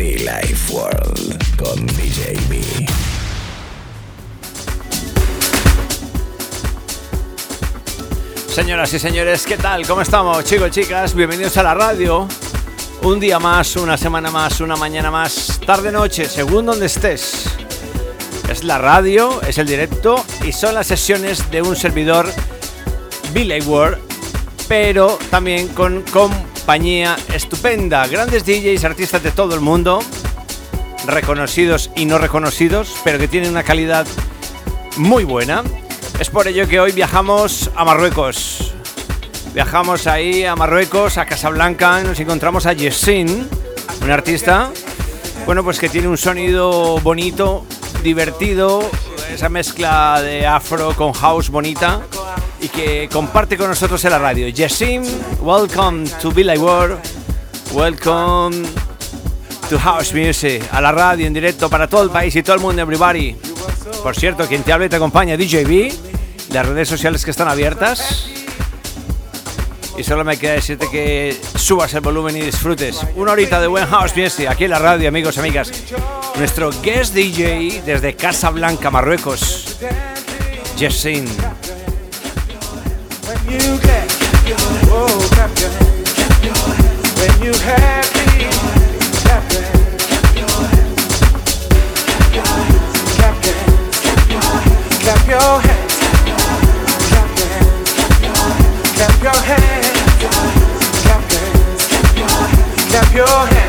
Be Life World con DJ B. Señoras y señores, ¿qué tal? ¿Cómo estamos, chicos, chicas? Bienvenidos a la radio. Un día más, una semana más, una mañana más, tarde, noche, según donde estés. Es la radio, es el directo y son las sesiones de un servidor Billy World, pero también con estupenda. Grandes DJs, artistas de todo el mundo, reconocidos y no reconocidos, pero que tienen una calidad muy buena. Es por ello que hoy viajamos a Marruecos. Viajamos ahí a Marruecos, a Casablanca, nos encontramos a Jessin, un artista, bueno, pues que tiene un sonido bonito, divertido, esa mezcla de afro con house bonita y que comparte con nosotros en la radio. Jessim, welcome to Billy World, welcome to House Music, a la radio en directo para todo el país y todo el mundo, everybody. Por cierto, quien te habla y te acompaña, DJB, las redes sociales que están abiertas. Y solo me queda decirte que subas el volumen y disfrutes. Una horita de buen house music aquí en la radio, amigos amigas. Nuestro guest DJ desde Casablanca, Marruecos, Jessin. Clap your hands, clap your hands, clap your hands, clap your hands.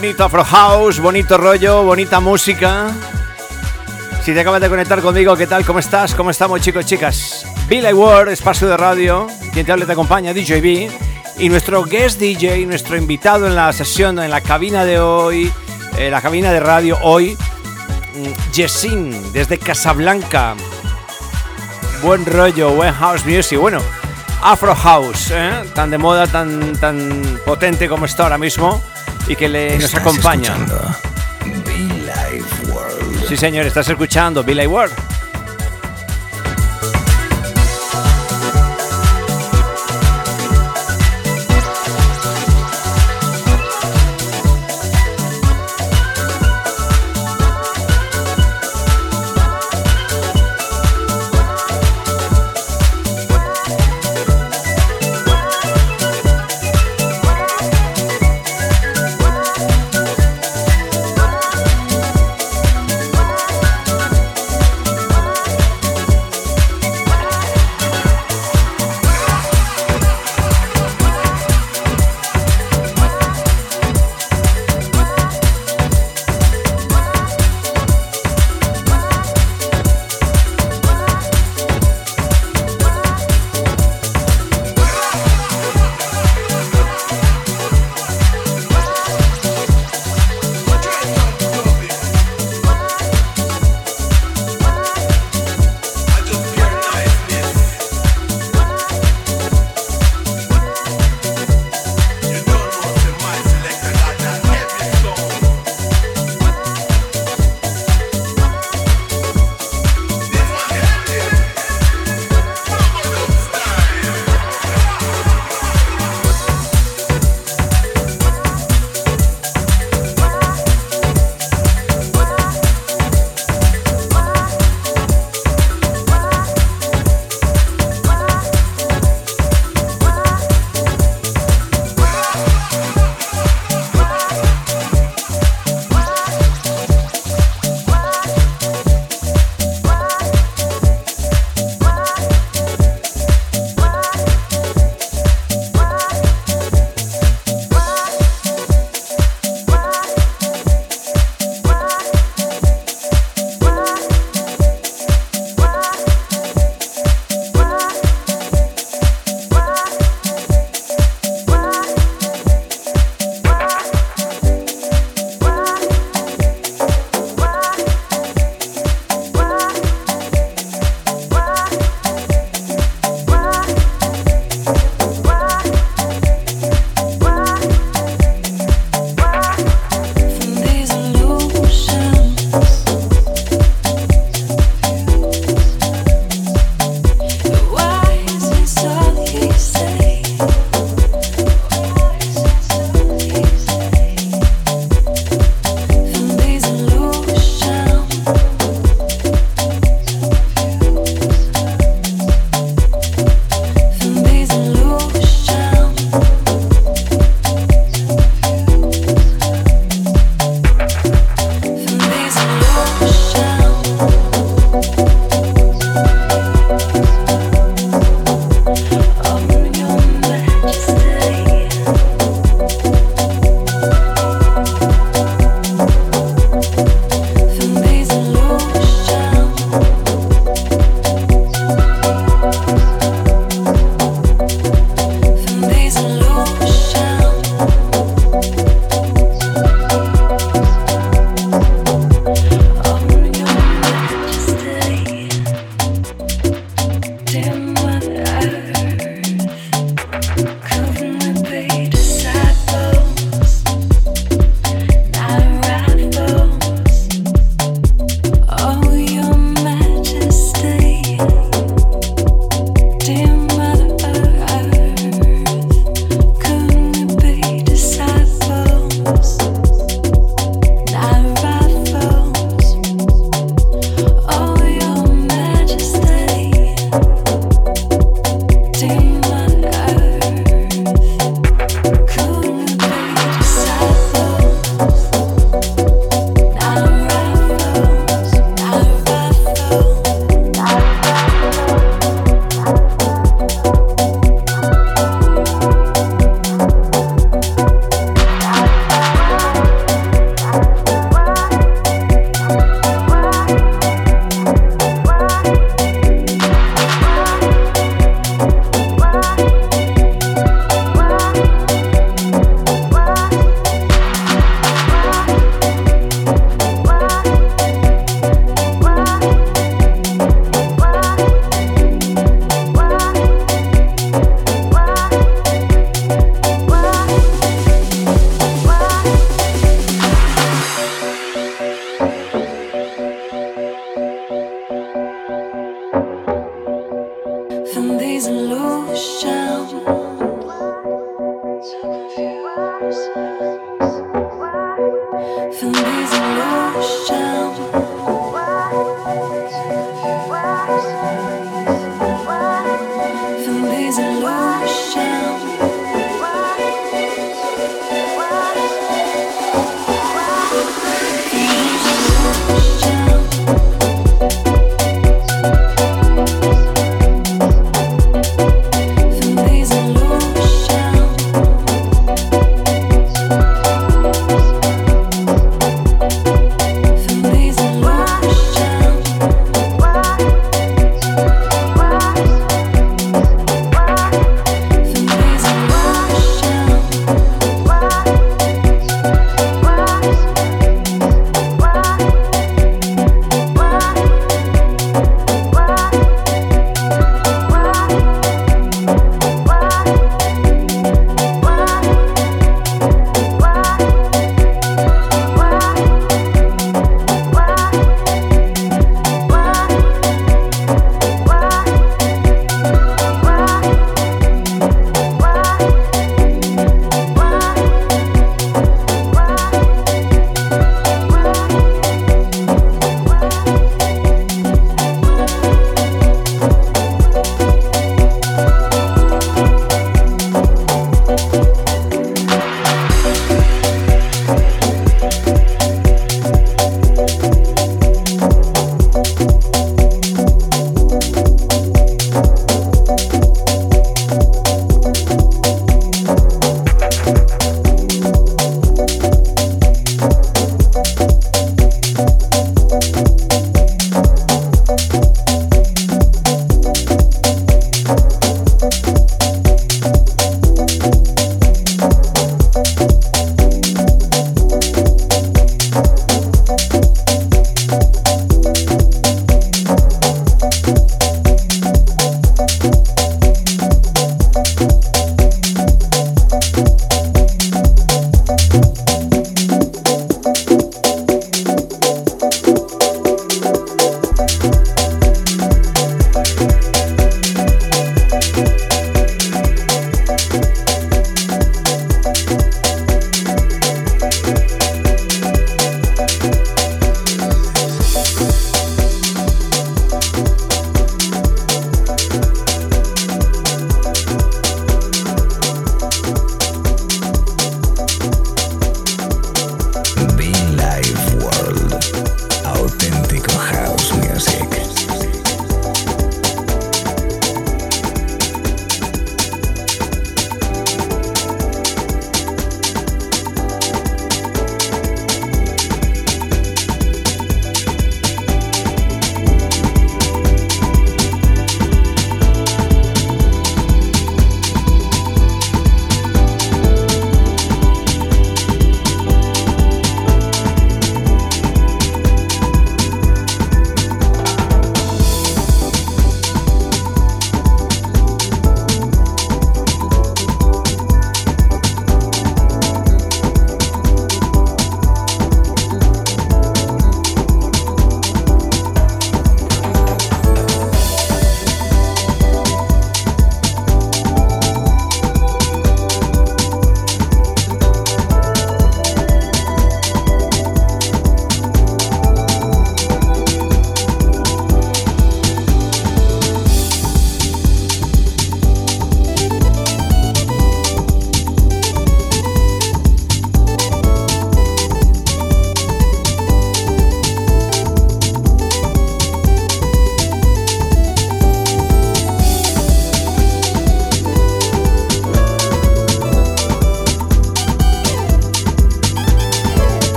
Bonito Afro House, bonito rollo, bonita música. Si te acabas de conectar conmigo, ¿qué tal? ¿Cómo estás? ¿Cómo estamos, chicos, chicas? Billy Ward, espacio de radio, quien te habla te acompaña, DJ B. Y nuestro guest DJ, nuestro invitado en la sesión, en la cabina de hoy, en la cabina de radio hoy, Jessin, mm, desde Casablanca. Buen rollo, buen house music. Bueno, Afro House, ¿eh? tan de moda, tan, tan potente como está ahora mismo y que le, nos acompaña. Sí, señor, estás escuchando Be Live World.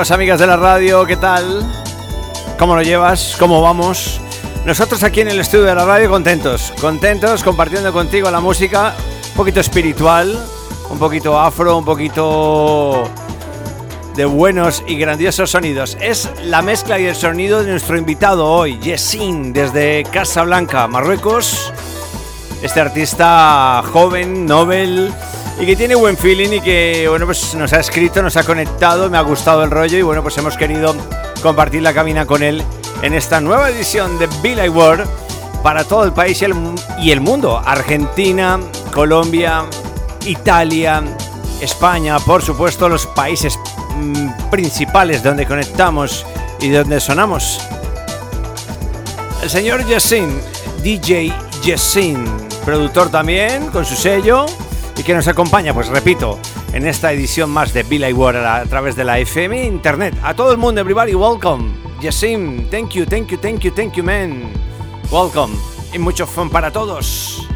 Amigos, amigas de la radio? ¿Qué tal? ¿Cómo lo llevas? ¿Cómo vamos? Nosotros aquí en el estudio de la radio contentos, contentos compartiendo contigo la música, un poquito espiritual, un poquito afro, un poquito de buenos y grandiosos sonidos. Es la mezcla y el sonido de nuestro invitado hoy, Yesin, desde Casablanca, Marruecos. Este artista joven, Nobel y que tiene buen feeling y que bueno pues nos ha escrito, nos ha conectado, me ha gustado el rollo y bueno pues hemos querido compartir la cabina con él en esta nueva edición de Billy World para todo el país y el, mundo, Argentina, Colombia, Italia, España, por supuesto los países mm, principales donde conectamos y donde sonamos. El señor Jessin, DJ Jessin, productor también con su sello y que nos acompaña, pues repito, en esta edición más de Billy World a través de la FM Internet. A todo el mundo, everybody, welcome. Yasim, thank you, thank you, thank you, thank you, man. Welcome. Y mucho fun para todos.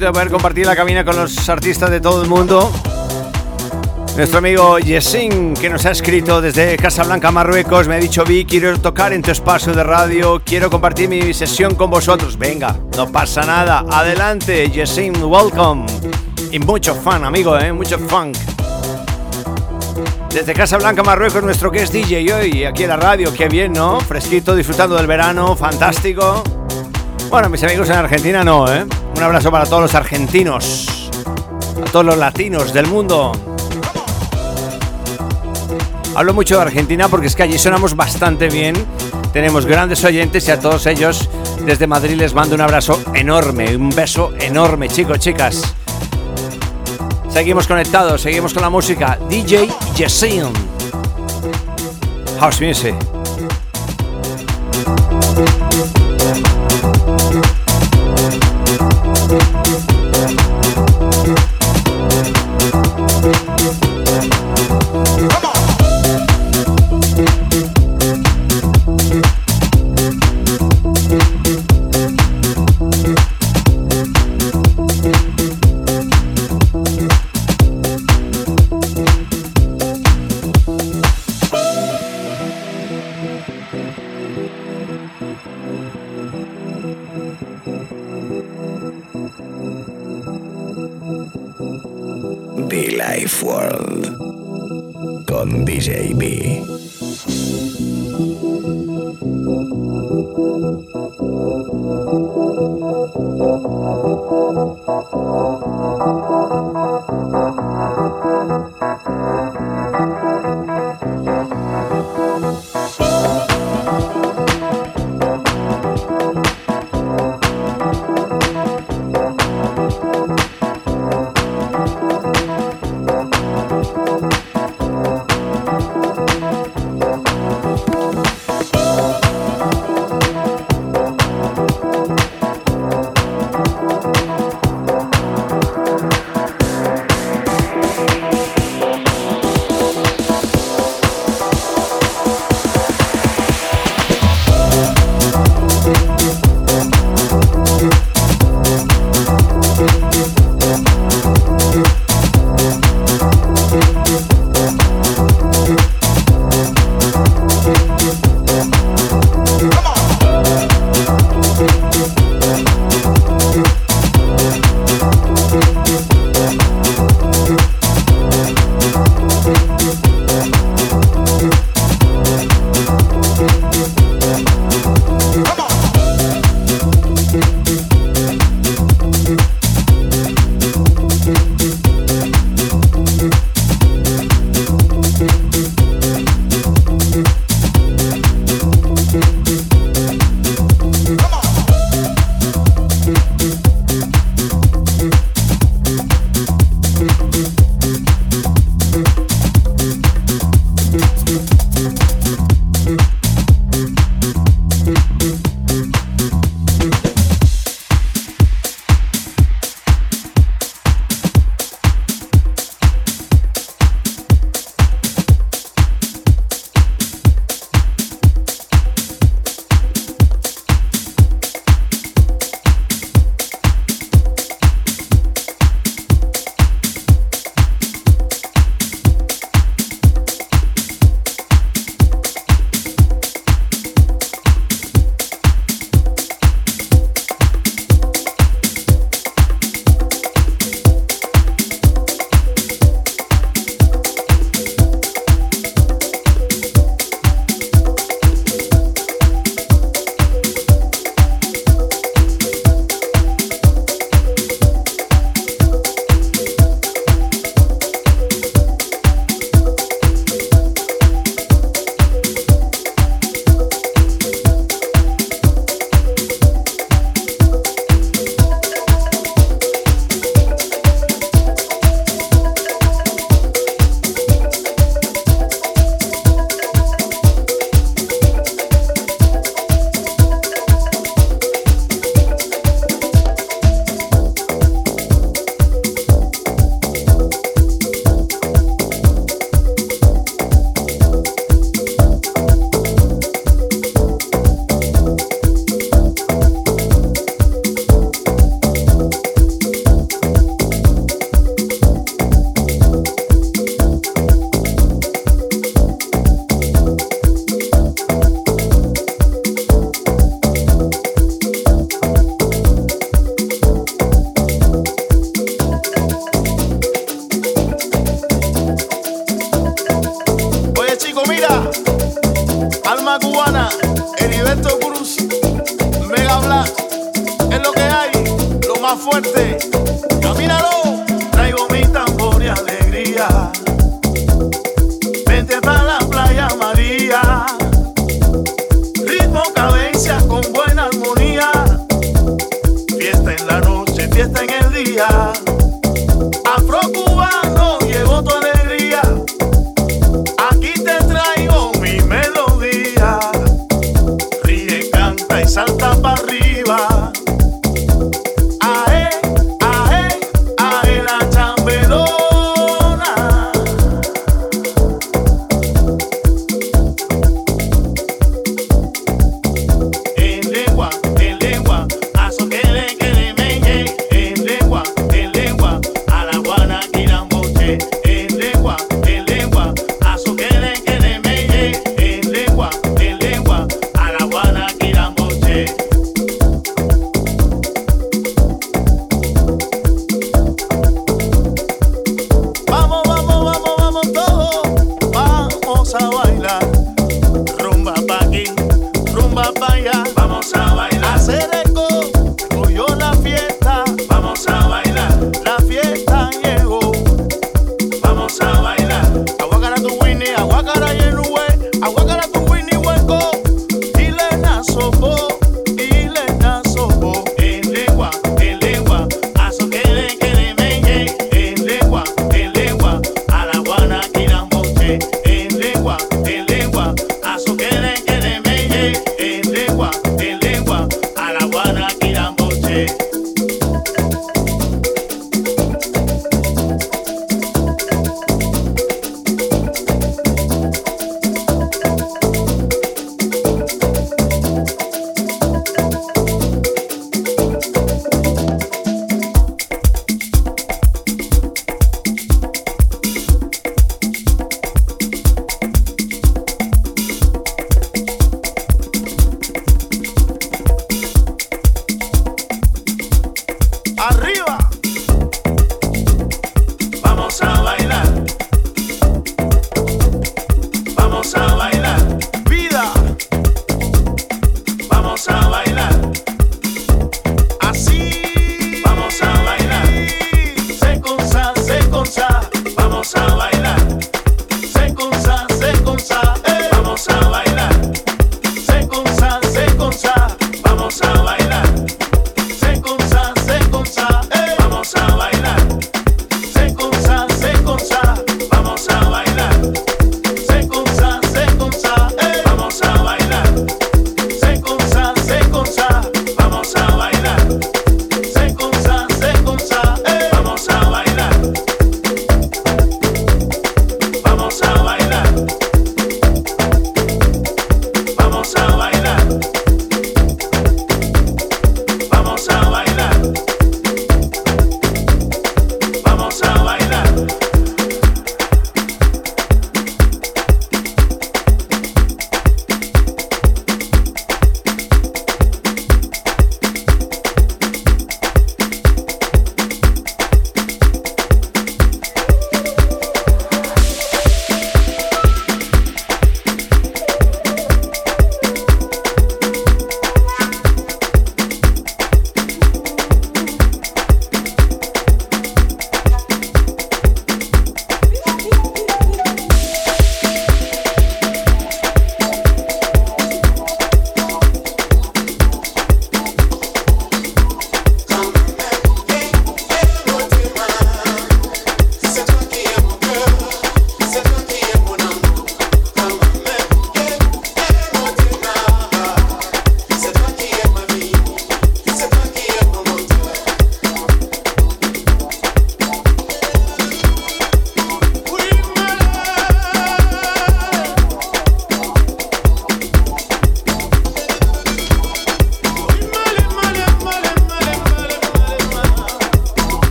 Bonito de poder compartir la cabina con los artistas de todo el mundo. Nuestro amigo Yesin, que nos ha escrito desde Casablanca, Marruecos, me ha dicho, Vi, quiero tocar en tu espacio de radio, quiero compartir mi sesión con vosotros. Venga, no pasa nada, adelante, Yesin, welcome. Y mucho fan, amigo, ¿eh? mucho funk. Desde Casablanca, Marruecos, nuestro que es DJ hoy, aquí en la radio, qué bien, ¿no? Fresquito, disfrutando del verano, fantástico. Bueno, mis amigos en Argentina no, ¿eh? Un abrazo para todos los argentinos, a todos los latinos del mundo. Hablo mucho de Argentina porque es que allí sonamos bastante bien. Tenemos grandes oyentes y a todos ellos desde Madrid les mando un abrazo enorme, un beso enorme, chicos, chicas. Seguimos conectados, seguimos con la música. DJ Jessin. House Music.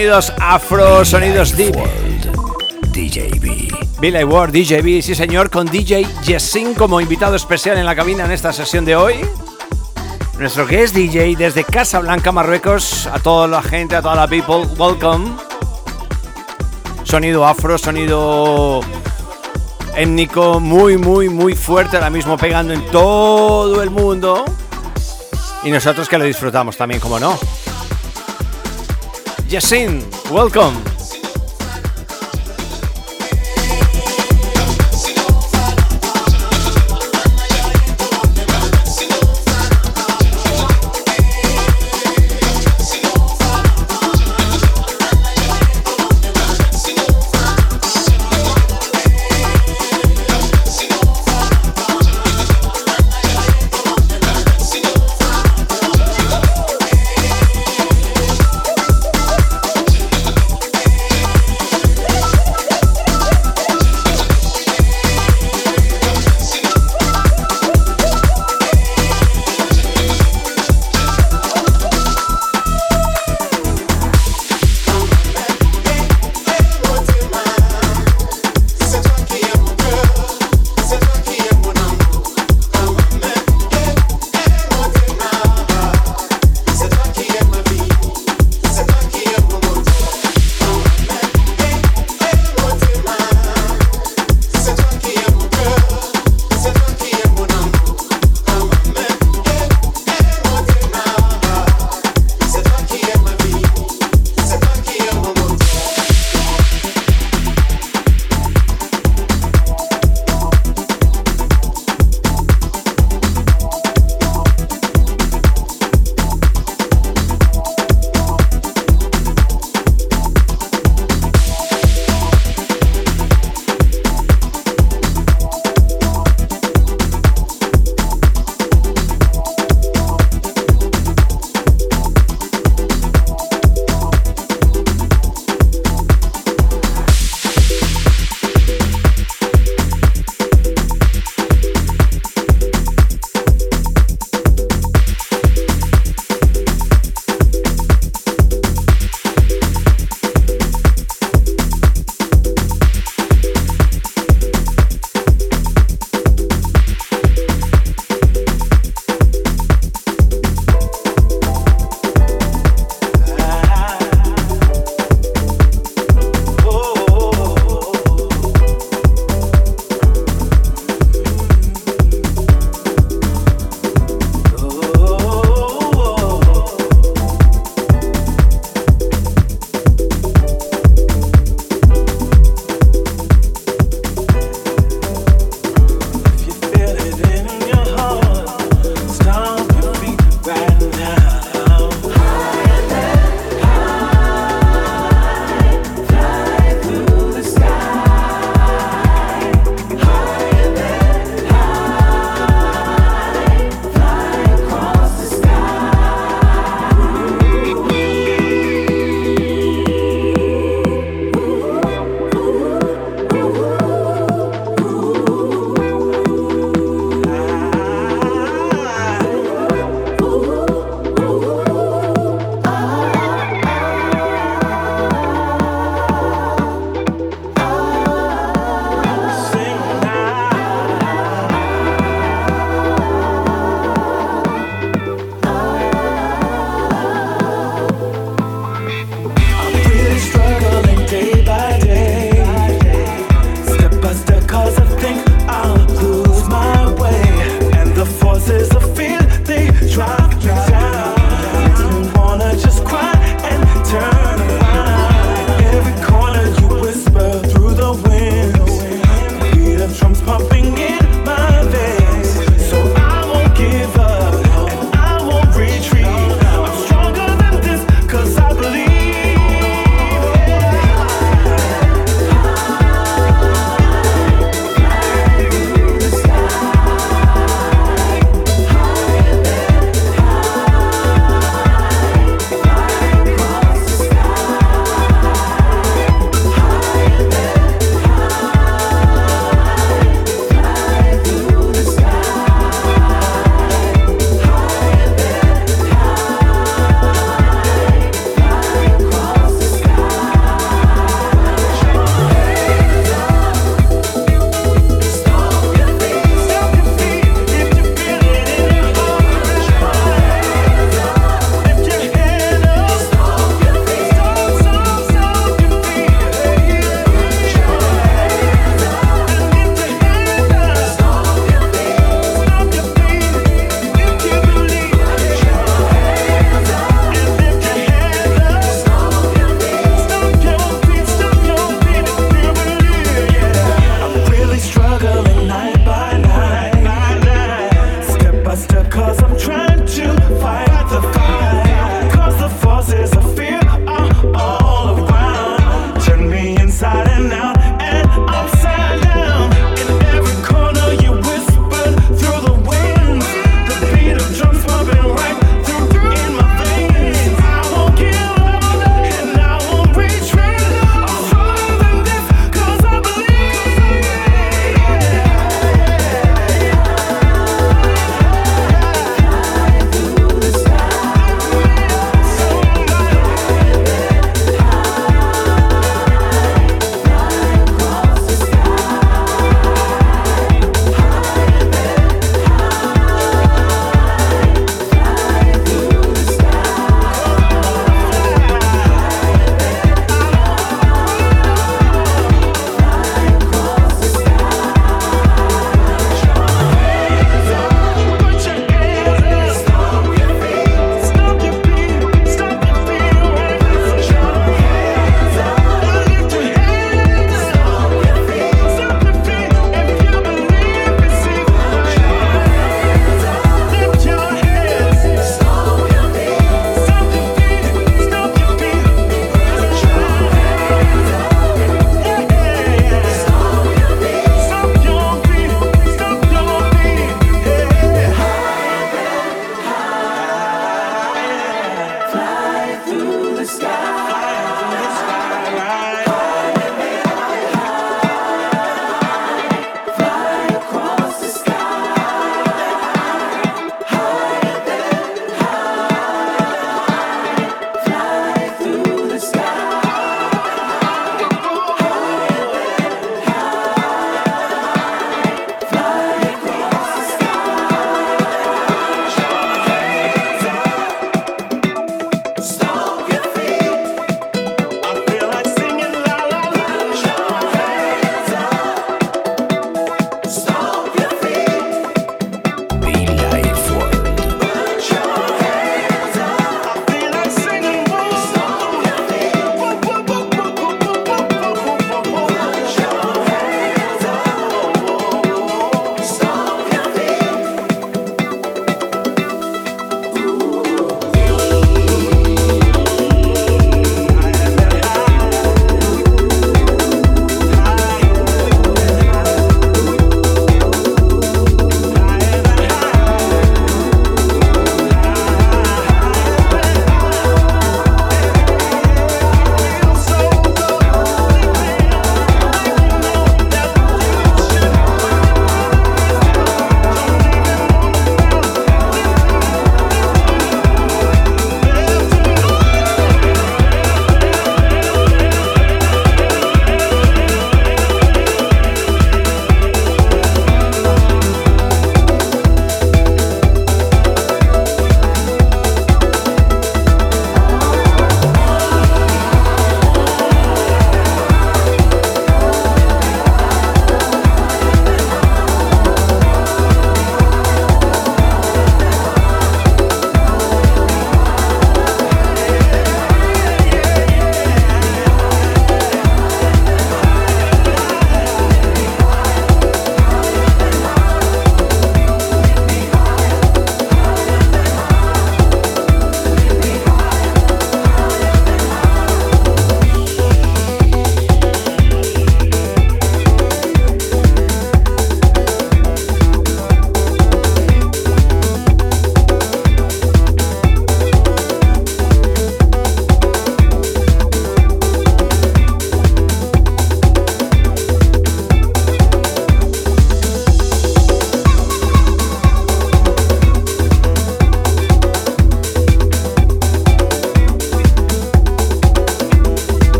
Sonidos afro, sonidos deep. DJB. Billy Ward, DJB, sí señor, con DJ Jessin como invitado especial en la cabina en esta sesión de hoy. Nuestro que es DJ desde Casablanca, Marruecos. A toda la gente, a toda la people, welcome. Sonido afro, sonido étnico muy, muy, muy fuerte ahora mismo pegando en todo el mundo. Y nosotros que lo disfrutamos también, como no. Yasin, welcome.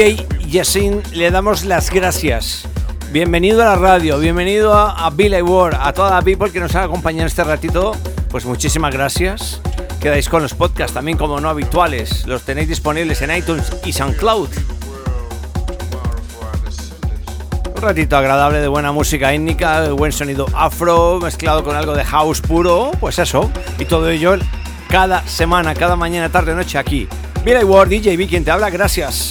DJ Yesin le damos las gracias. Bienvenido a la radio, bienvenido a, a Billy Ward, a toda la people que nos ha acompañado este ratito. Pues muchísimas gracias. Quedáis con los podcasts también como no habituales. Los tenéis disponibles en iTunes y SoundCloud. Un ratito agradable de buena música étnica, de buen sonido afro, mezclado con algo de house puro, pues eso. Y todo ello cada semana, cada mañana, tarde, noche aquí. Mira, Ward, DJ B, quien te habla, gracias.